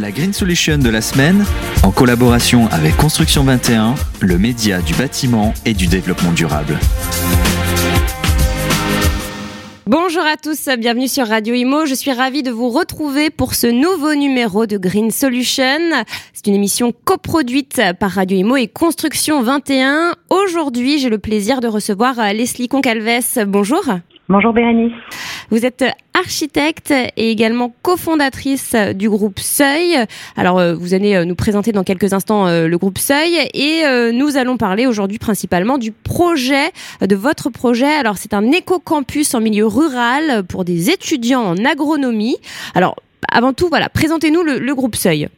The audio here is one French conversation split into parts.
La Green Solution de la semaine, en collaboration avec Construction 21, le média du bâtiment et du développement durable. Bonjour à tous, bienvenue sur Radio Imo. Je suis ravie de vous retrouver pour ce nouveau numéro de Green Solution. C'est une émission coproduite par Radio Imo et Construction 21. Aujourd'hui, j'ai le plaisir de recevoir Leslie Concalves. Bonjour. Bonjour Bérénice. Vous êtes architecte et également cofondatrice du groupe Seuil. Alors, euh, vous allez euh, nous présenter dans quelques instants euh, le groupe Seuil et nous allons parler aujourd'hui principalement du projet, de votre projet. Alors, c'est un éco-campus en milieu rural pour des étudiants en agronomie. Alors, avant tout, voilà, présentez-nous le, le groupe Seuil.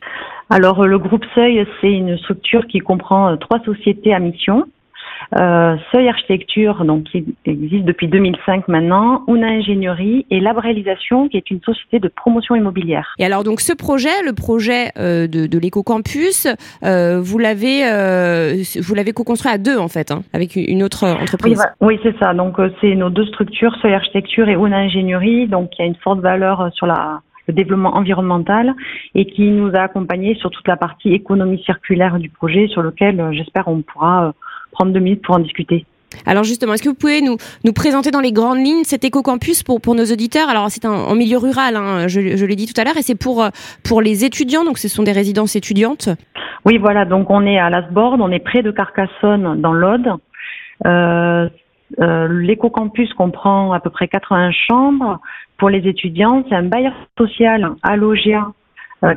Alors, le groupe Seuil, c'est une structure qui comprend trois sociétés à mission. Euh, Seuil Architecture, donc qui existe depuis 2005 maintenant, Una Ingénierie et Lab Réalisation, qui est une société de promotion immobilière. Et alors donc ce projet, le projet euh, de, de l'éco-campus, euh, vous l'avez euh, vous l'avez co-construit à deux en fait, hein, avec une autre entreprise. Oui, c'est ça. Donc euh, c'est nos deux structures, Seuil Architecture et Una Ingénierie, donc il y a une forte valeur sur la le développement environnemental et qui nous a accompagnés sur toute la partie économie circulaire du projet sur lequel j'espère on pourra prendre deux minutes pour en discuter. Alors justement, est-ce que vous pouvez nous, nous présenter dans les grandes lignes cet éco-campus pour, pour nos auditeurs? Alors c'est en milieu rural, hein, je, je l'ai dit tout à l'heure, et c'est pour, pour les étudiants, donc ce sont des résidences étudiantes Oui, voilà, donc on est à Lasbord, on est près de Carcassonne dans l'Aude. Euh, euh, L'éco-campus comprend à peu près 80 chambres. Pour les étudiants, c'est un bailleur social à Logia euh,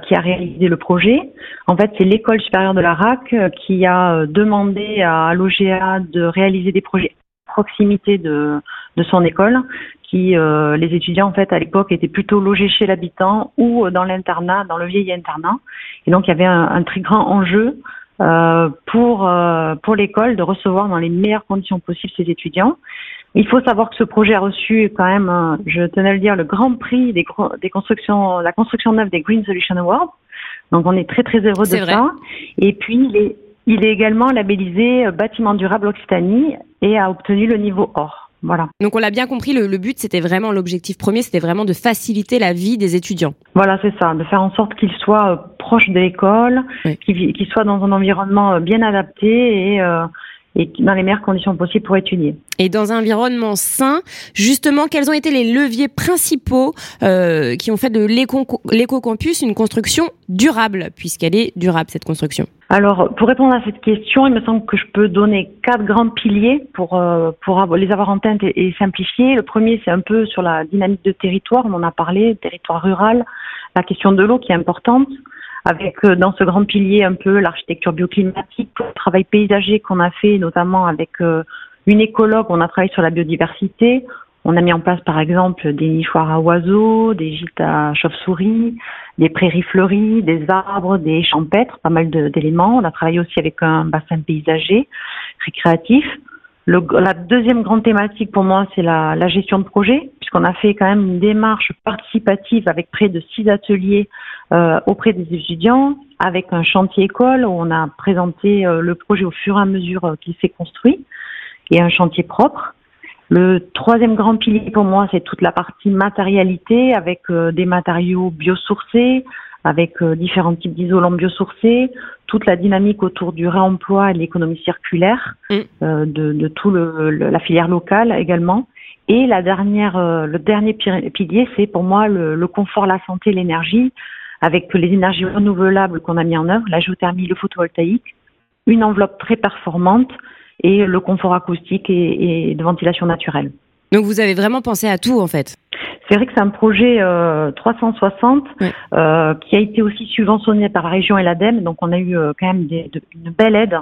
qui a réalisé le projet. En fait, c'est l'école supérieure de la RAC euh, qui a euh, demandé à l'OGA de réaliser des projets à proximité de, de son école, qui les étudiants en fait à l'époque étaient plutôt logés chez l'habitant ou dans l'internat, dans le vieil internat. Et donc il y avait un, un très grand enjeu euh, pour pour l'école de recevoir dans les meilleures conditions possibles ses étudiants. Il faut savoir que ce projet a reçu quand même, je tenais à le dire, le grand prix des, des constructions, la construction neuve des Green Solution Awards. Donc on est très très heureux de ça. Et puis il est, il est également labellisé euh, bâtiment durable Occitanie et a obtenu le niveau or. Voilà. Donc on l'a bien compris, le, le but c'était vraiment l'objectif premier, c'était vraiment de faciliter la vie des étudiants. Voilà, c'est ça, de faire en sorte qu'ils soient euh, proches de l'école, oui. qu'ils soient dans un environnement euh, bien adapté et euh, et dans les meilleures conditions possibles pour étudier. Et dans un environnement sain, justement, quels ont été les leviers principaux euh, qui ont fait de l'éco-campus une construction durable, puisqu'elle est durable, cette construction? Alors, pour répondre à cette question, il me semble que je peux donner quatre grands piliers pour, euh, pour les avoir en tête et, et simplifier. Le premier, c'est un peu sur la dynamique de territoire, on en a parlé, territoire rural, la question de l'eau qui est importante avec euh, dans ce grand pilier un peu l'architecture bioclimatique, le travail paysager qu'on a fait notamment avec euh, une écologue, on a travaillé sur la biodiversité. On a mis en place par exemple des nichoirs à oiseaux, des gîtes à chauves-souris, des prairies fleuries, des arbres, des champêtres, pas mal d'éléments. On a travaillé aussi avec un bassin paysager récréatif. La deuxième grande thématique pour moi, c'est la, gestion de projet, puisqu'on a fait quand même une démarche participative avec près de six ateliers euh, auprès des étudiants, avec un chantier école où on a présenté euh, le projet au fur et à mesure euh, qu'il s'est construit, et un chantier propre. Le troisième grand pilier pour moi, c'est toute la partie matérialité avec des matériaux biosourcés, avec euh, différents types d'isolants biosourcés, toute la dynamique autour du réemploi et de l'économie circulaire, mm. euh, de, de tout le, le, la filière locale également. Et la dernière, euh, le dernier pilier, c'est pour moi le, le, confort, la santé, l'énergie, avec les énergies renouvelables qu'on a mis en œuvre, la géothermie, le photovoltaïque, une enveloppe très performante et le confort acoustique et, et de ventilation naturelle. Donc vous avez vraiment pensé à tout en fait? C'est vrai que c'est un projet euh, 360 oui. euh, qui a été aussi subventionné par la région et l'ADEME, donc on a eu euh, quand même des, de, une belle aide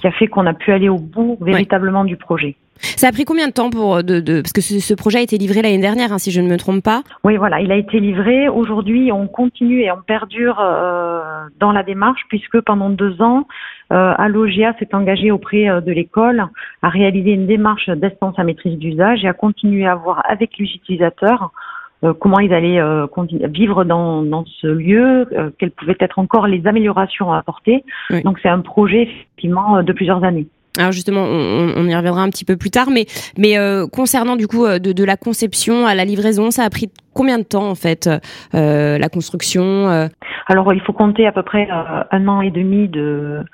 qui a fait qu'on a pu aller au bout véritablement oui. du projet. Ça a pris combien de temps pour de, de parce que ce, ce, projet a été livré l'année dernière, hein, si je ne me trompe pas. Oui, voilà, il a été livré. Aujourd'hui, on continue et on perdure euh, dans la démarche puisque pendant deux ans, euh, Alogia s'est engagé auprès euh, de l'école à réaliser une démarche d'instance à maîtrise d'usage et à continuer à voir avec les utilisateurs euh, comment ils allaient euh, vivre dans, dans, ce lieu, euh, quelles pouvaient être encore les améliorations à apporter. Oui. Donc c'est un projet effectivement de plusieurs années. Alors justement, on, y reviendra un petit peu plus tard, mais, mais euh, concernant du coup de, de, la conception à la livraison, ça a pris combien de temps en fait euh, la construction euh? Alors, il faut compter à peu près euh, un an et demi de,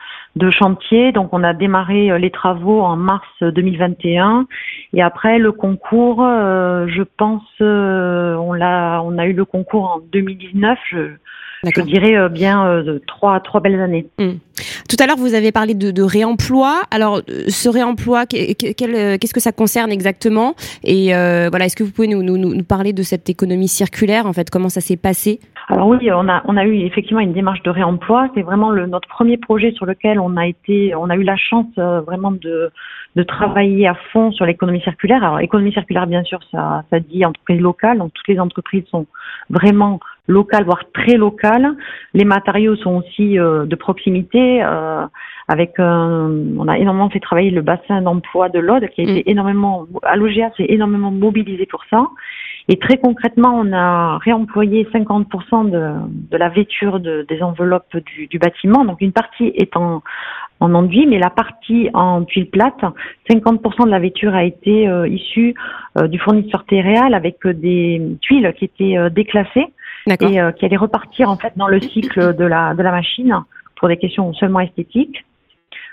chantier. Donc, on a démarré euh, les travaux en mars 2021. Et après, le concours, euh, je pense, on, l'a, on a eu le concours en 2019. Je, je dirais bien trois, trois belles années. Hmm. Tout à l'heure, vous avez parlé de, de réemploi. Alors, ce réemploi, qu'est-ce que ça concerne exactement? Et voilà, est-ce que vous pouvez nous, nous, nous parler de cette économie circulaire En fait, comment ça s'est passé? Alors oui, on a, on a eu effectivement une démarche de réemploi. C'est vraiment le, notre premier projet sur lequel on a été, on a eu la chance euh, vraiment de, de travailler à fond sur l'économie circulaire. Alors économie circulaire, bien sûr, ça, ça dit entreprise locale. Donc toutes les entreprises sont vraiment locales, voire très locales. Les matériaux sont aussi euh, de proximité. Euh, avec, on a énormément fait travailler le bassin d'emploi de l'Aude, qui a été mm. énormément, à l'OGA, c'est énormément mobilisé pour ça. Et très concrètement, on a réemployé 50% de, de, la vêture de, des enveloppes du, du, bâtiment. Donc une partie est en, en enduit, mais la partie en tuile plate, 50% de la vêture a été euh, issue euh, du fournisseur Téréal avec des tuiles qui étaient euh, déclassées et qui allaient repartir en fait dans le cycle de la, de la machine pour des questions seulement esthétiques.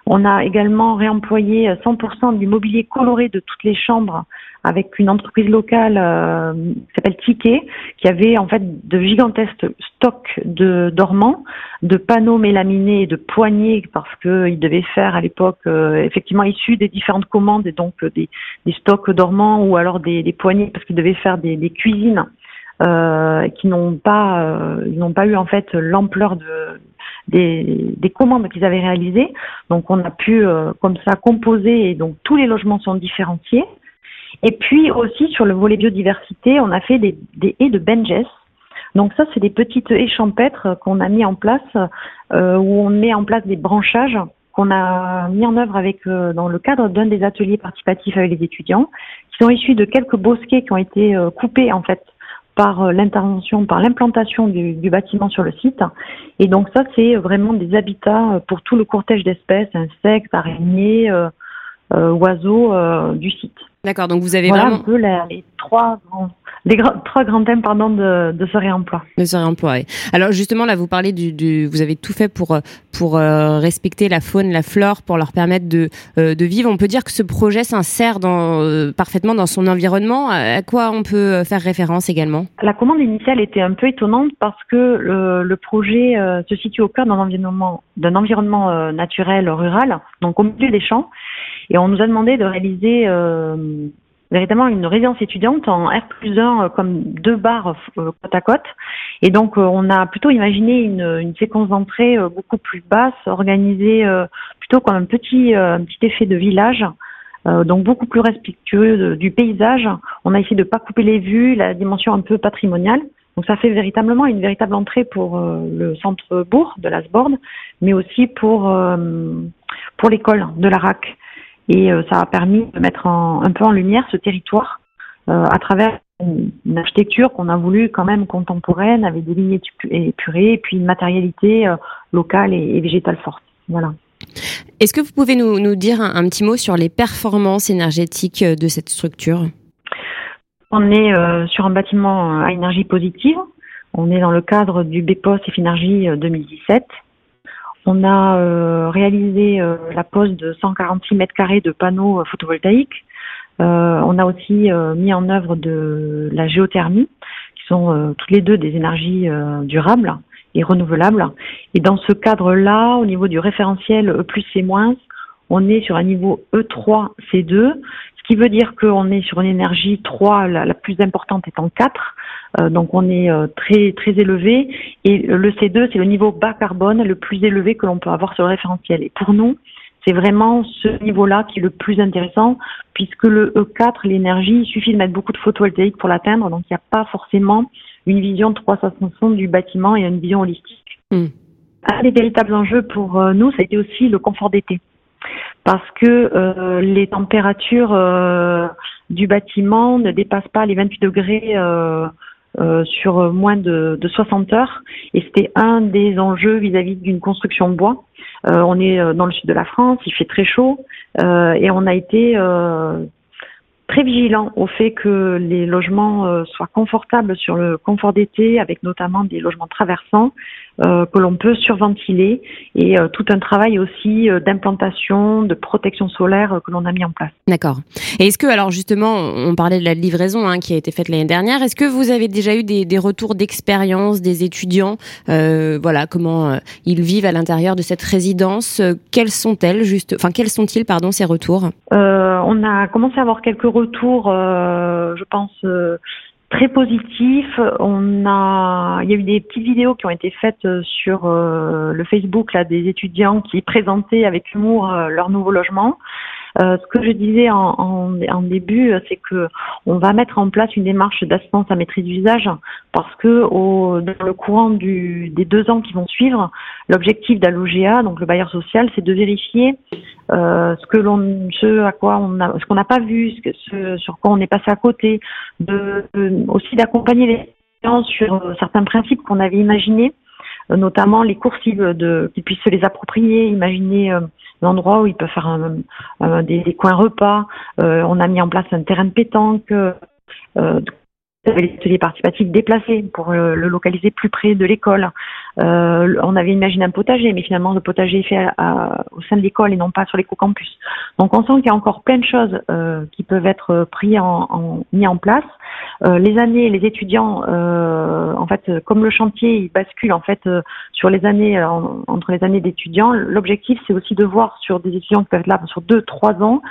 On a également réemployé 100% du mobilier coloré de toutes les chambres avec une entreprise locale euh, qui s'appelle Ticket, qui avait en fait de gigantesques stocks de dormants, de panneaux mélaminés et de poignées parce qu'ils devaient faire à l'époque euh, effectivement issus des différentes commandes et donc des, stocks dormants ou alors des, poignées parce qu'ils devaient faire des, cuisines euh, qui n'ont pas euh, n'ont pas eu en fait l'ampleur de des, des commandes qu'ils avaient réalisées. Donc on a pu euh, comme ça composer et donc tous les logements sont différenciés. Et puis aussi sur le volet biodiversité, on a fait des, haies de Benjes. Donc ça, c'est des petites haies champêtres qu'on a mis en place, euh, où on met en place des branchages qu'on a mis en œuvre avec euh, dans le cadre d'un des ateliers participatifs avec les étudiants, qui sont issus de quelques bosquets qui ont été coupés en fait par euh, l'intervention, par l'implantation du, du, bâtiment sur le site. Et donc ça, c'est vraiment des habitats pour tout le cortège d'espèces, insectes, araignées, oiseaux du site. D'accord, donc vous avez voilà vraiment... un peu les, trois grands les trois grands thèmes pardon de, de ce réemploi. De ce réemploi. Oui. Alors justement là, vous parlez du, du, vous avez tout fait pour pour euh, respecter la faune, la flore, pour leur permettre de euh, de vivre. On peut dire que ce projet s'insère dans euh, parfaitement dans son environnement. À quoi on peut faire référence également? La commande initiale était un peu étonnante parce que le, le projet se situe au cœur d'un environnement d'un environnement naturel rural, donc au milieu des champs. Et on nous a demandé de réaliser euh, véritablement une résidence étudiante en R plus 1 euh, comme deux barres euh, côte à côte. Et donc on a plutôt imaginé une, une séquence d'entrée beaucoup plus basse, organisée plutôt comme un petit, un petit effet de village. donc beaucoup plus respectueux du paysage. On a essayé de pas couper les vues, la dimension un peu patrimoniale. Donc ça fait véritablement une véritable entrée pour le centre bourg de l'Asbord, mais aussi pour pour l'école de la RAC. Et euh, ça a permis de mettre en, un peu en lumière ce territoire euh, à travers une architecture qu'on a voulu quand même contemporaine, avec des lignes épurées, et puis une matérialité euh, locale et, végétale forte. Voilà. Est-ce que vous pouvez nous, nous dire un, un, petit mot sur les performances énergétiques de cette structure? On est euh, sur un bâtiment à énergie positive. On est dans le cadre du BPOS Énergie 2017. On a euh, réalisé euh, la pose de 146 mètres carrés de panneaux euh, photovoltaïques. on a aussi mis en œuvre de la géothermie, qui sont toutes les deux des énergies durables et renouvelables. Et dans ce cadre-là, au niveau du référentiel E plus C moins, on est sur un niveau E3 C2, ce qui veut dire qu'on est sur une énergie 3, la, la plus importante étant 4, euh, donc on est euh, très très élevé et le C2 c'est le niveau bas carbone le plus élevé que l'on peut avoir sur le référentiel. Et pour nous, c'est vraiment ce niveau-là qui est le plus intéressant puisque le E4, l'énergie, il suffit de mettre beaucoup de photovoltaïque pour l'atteindre, donc il n'y a pas forcément une vision 360 du bâtiment et une vision holistique. Hmm. Un des véritables enjeux pour euh, nous, ça a été aussi le confort d'été parce que euh, les températures euh, du bâtiment ne dépassent pas les 28 degrés euh, euh, sur moins de, de, 60 heures. Et c'était un des enjeux vis-à-vis d'une construction bois. Euh, on est euh, dans le sud de la France, il fait très chaud et on a été très vigilant au fait que les logements soient confortables sur le confort d'été, avec notamment des logements traversants, euh, que l'on peut surventiler et euh, tout un travail aussi euh, d'implantation, de protection solaire que l'on a mis en place. D'accord. Et est-ce que, alors justement, on parlait de la livraison hein, qui a été faite l'année dernière, est-ce que vous avez déjà eu des, des retours d'expérience des étudiants Voilà, comment ils vivent à l'intérieur de cette résidence Quelles sont-elles, juste, enfin, quels sont-ils, pardon, ces retours? On a commencé à avoir quelques retours, je pense très positif. On a, il y a eu des petites vidéos qui ont été faites euh, sur euh, le Facebook là des étudiants qui présentaient avec humour euh, leur nouveau logement. Euh, ce que je disais en, en, en début, c'est que on va mettre en place une démarche d'assistance à maîtrise d'usage parce que au, dans le courant du, des deux ans qui vont suivre, l'objectif d'Allogea, donc le bailleur social, c'est de vérifier euh, ce que l'on, ce à quoi on a, ce qu'on n'a pas vu, ce, ce, sur quoi on est passé à côté, de, aussi d'accompagner les gens sur certains principes qu'on avait imaginés. euh, notamment les coursives de qu'ils puissent se les approprier, imaginer euh, l'endroit où ils peuvent faire des, des, coins repas. Euh, on a mis en place un terrain de pétanque. Euh, les ateliers participatifs déplacés pour le, localiser plus près de l'école. Euh, on avait imaginé un potager, mais finalement le potager est fait à, au sein de l'école et non pas sur l'éco-campus. Donc on sent qu'il y a encore plein de choses euh, qui peuvent être pris en, en, mis en place. Euh, les années, les étudiants, euh, en fait, comme le chantier, il bascule en fait euh, sur les années entre les années d'étudiants. L'objectif, c'est aussi de voir sur des étudiants qui peuvent être là sur deux, trois ans,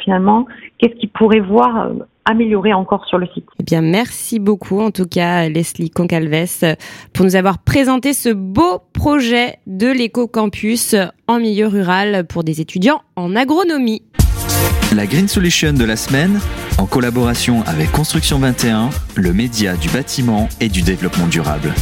finalement, qu'est-ce qu'ils pourraient voir améliorer encore sur le site. Eh bien, merci beaucoup en tout cas Leslie Concalves pour nous avoir présenté ce beau projet de l'éco-campus en milieu rural pour des étudiants en agronomie. La Green Solution de la semaine, en collaboration avec Construction 21, le média du bâtiment et du développement durable.